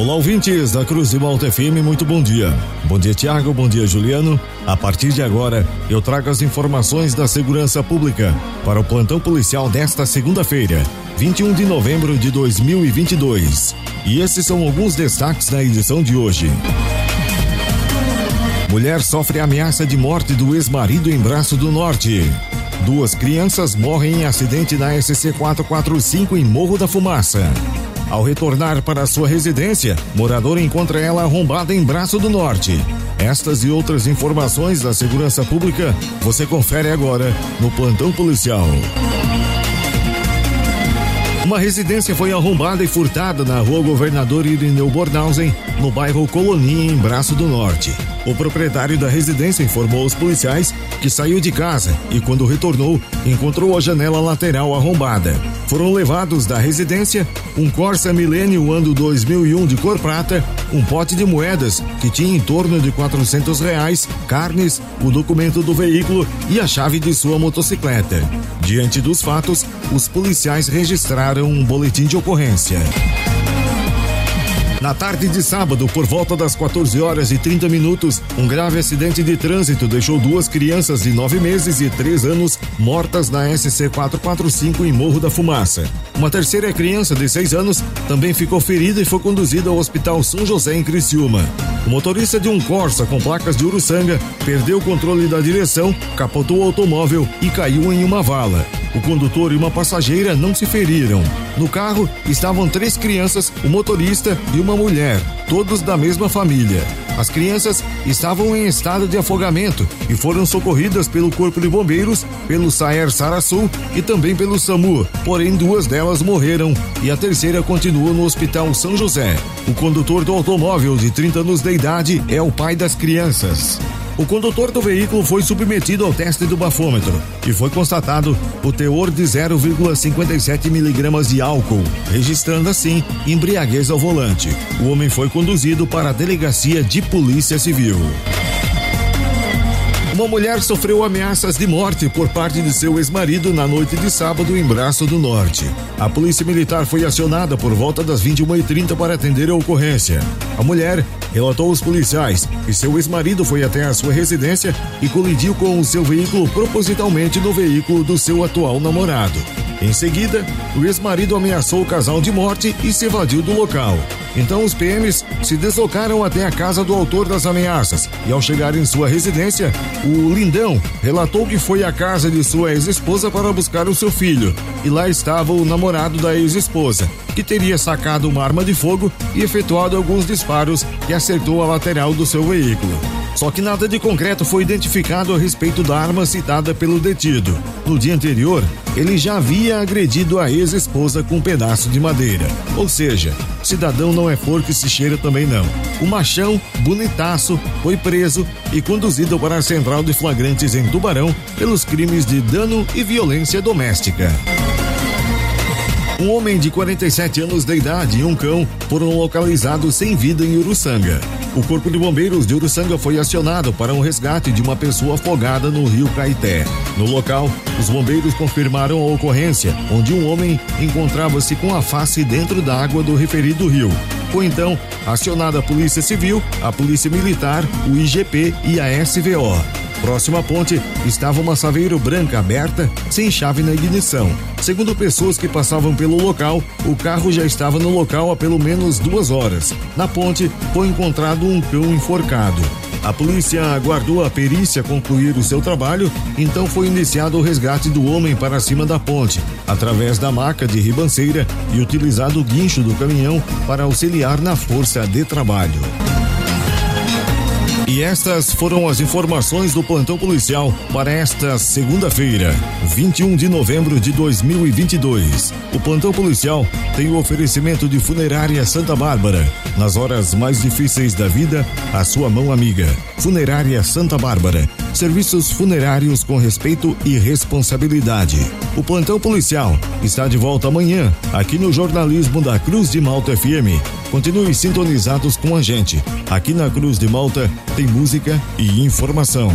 Olá, ouvintes da Cruz de Malta FM, muito bom dia. Bom dia, Tiago, bom dia, Juliano. A partir de agora, eu trago as informações da segurança pública para o plantão policial desta segunda-feira, 21 de novembro de 2022. E esses são alguns destaques da edição de hoje. Mulher sofre ameaça de morte do ex-marido em Braço do Norte. Duas crianças morrem em acidente na SC 445 em Morro da Fumaça. Ao retornar para sua residência, morador encontra ela arrombada em Braço do Norte. Estas e outras informações da segurança pública você confere agora no plantão policial. Uma residência foi arrombada e furtada na rua Governador Irineu Bornhausen, no bairro Colonia, em Braço do Norte. O proprietário da residência informou aos policiais que saiu de casa e, quando retornou, encontrou a janela lateral arrombada. Foram levados da residência um Corsa Millennium ano 2001 de cor prata, um pote de moedas que tinha em torno de 400 reais, carnes, o documento do veículo e a chave de sua motocicleta. Diante dos fatos, os policiais registraram um boletim de ocorrência. Na tarde de sábado, por volta das 14 horas e 30 minutos, um grave acidente de trânsito deixou duas crianças de 9 meses e 3 anos mortas na SC 445 em Morro da Fumaça. Uma terceira criança de 6 anos também ficou ferida e foi conduzida ao Hospital São José em Criciúma. O motorista de um Corsa com placas de Uruçanga perdeu o controle da direção, capotou o automóvel e caiu em uma vala. O condutor e uma passageira não se feriram. No carro estavam três crianças, o motorista e uma mulher, todos da mesma família. As crianças estavam em estado de afogamento e foram socorridas pelo Corpo de Bombeiros, pelo Saer Sarasul e também pelo SAMU. Porém, duas delas morreram e a terceira continuou no Hospital São José. O condutor do automóvel, de 30 anos de idade, é o pai das crianças. O condutor do veículo foi submetido ao teste do bafômetro e foi constatado o teor de 0,57 miligramas de álcool, registrando assim embriaguez ao volante. O homem foi conduzido para a delegacia de Polícia Civil. Uma mulher sofreu ameaças de morte por parte de seu ex-marido na noite de sábado em Braço do Norte. A polícia militar foi acionada por volta das 21h30 para atender a ocorrência. A mulher relatou aos policiais que seu ex-marido foi até a sua residência e colidiu com o seu veículo propositalmente no veículo do seu atual namorado. Em seguida, o ex-marido ameaçou o casal de morte e se evadiu do local. Então os PMs se deslocaram até a casa do autor das ameaças e ao chegar em sua residência, o Lindão relatou que foi à casa de sua ex-esposa para buscar o seu filho e lá estava o namorado da ex-esposa, que teria sacado uma arma de fogo e efetuado alguns disparos que acertou a lateral do seu veículo. Só que nada de concreto foi identificado a respeito da arma citada pelo detido. No dia anterior, ele já havia agredido a ex-esposa com um pedaço de madeira. Ou seja, cidadão não é flor que se cheira também não. O machão, bonitaço, foi preso e conduzido para a central de flagrantes em Tubarão pelos crimes de dano e violência doméstica. Um homem de 47 anos de idade e um cão foram localizados sem vida em Uruçanga. O Corpo de Bombeiros de Uruçanga foi acionado para um resgate de uma pessoa afogada no rio Caeté. No local, os bombeiros confirmaram a ocorrência, onde um homem encontrava-se com a face dentro da água do referido rio. Foi então acionada a Polícia Civil, a Polícia Militar, o IGP e a SVO. Próximo à ponte estava uma saveiro branca aberta, sem chave na ignição. Segundo pessoas que passavam pelo local, o carro já estava no local há pelo menos duas horas. Na ponte foi encontrado um cão enforcado. A polícia aguardou a perícia concluir o seu trabalho, então foi iniciado o resgate do homem para cima da ponte, através da maca de ribanceira e utilizado o guincho do caminhão para auxiliar na força de trabalho. E estas foram as informações do plantão policial para esta segunda-feira, 21 de novembro de 2022. O plantão policial tem o oferecimento de Funerária Santa Bárbara. Nas horas mais difíceis da vida, a sua mão amiga. Funerária Santa Bárbara. Serviços funerários com respeito e responsabilidade. O plantão policial está de volta amanhã, aqui no jornalismo da Cruz de Malta FM. Continue sintonizados com a gente. Aqui na Cruz de Malta tem música e informação.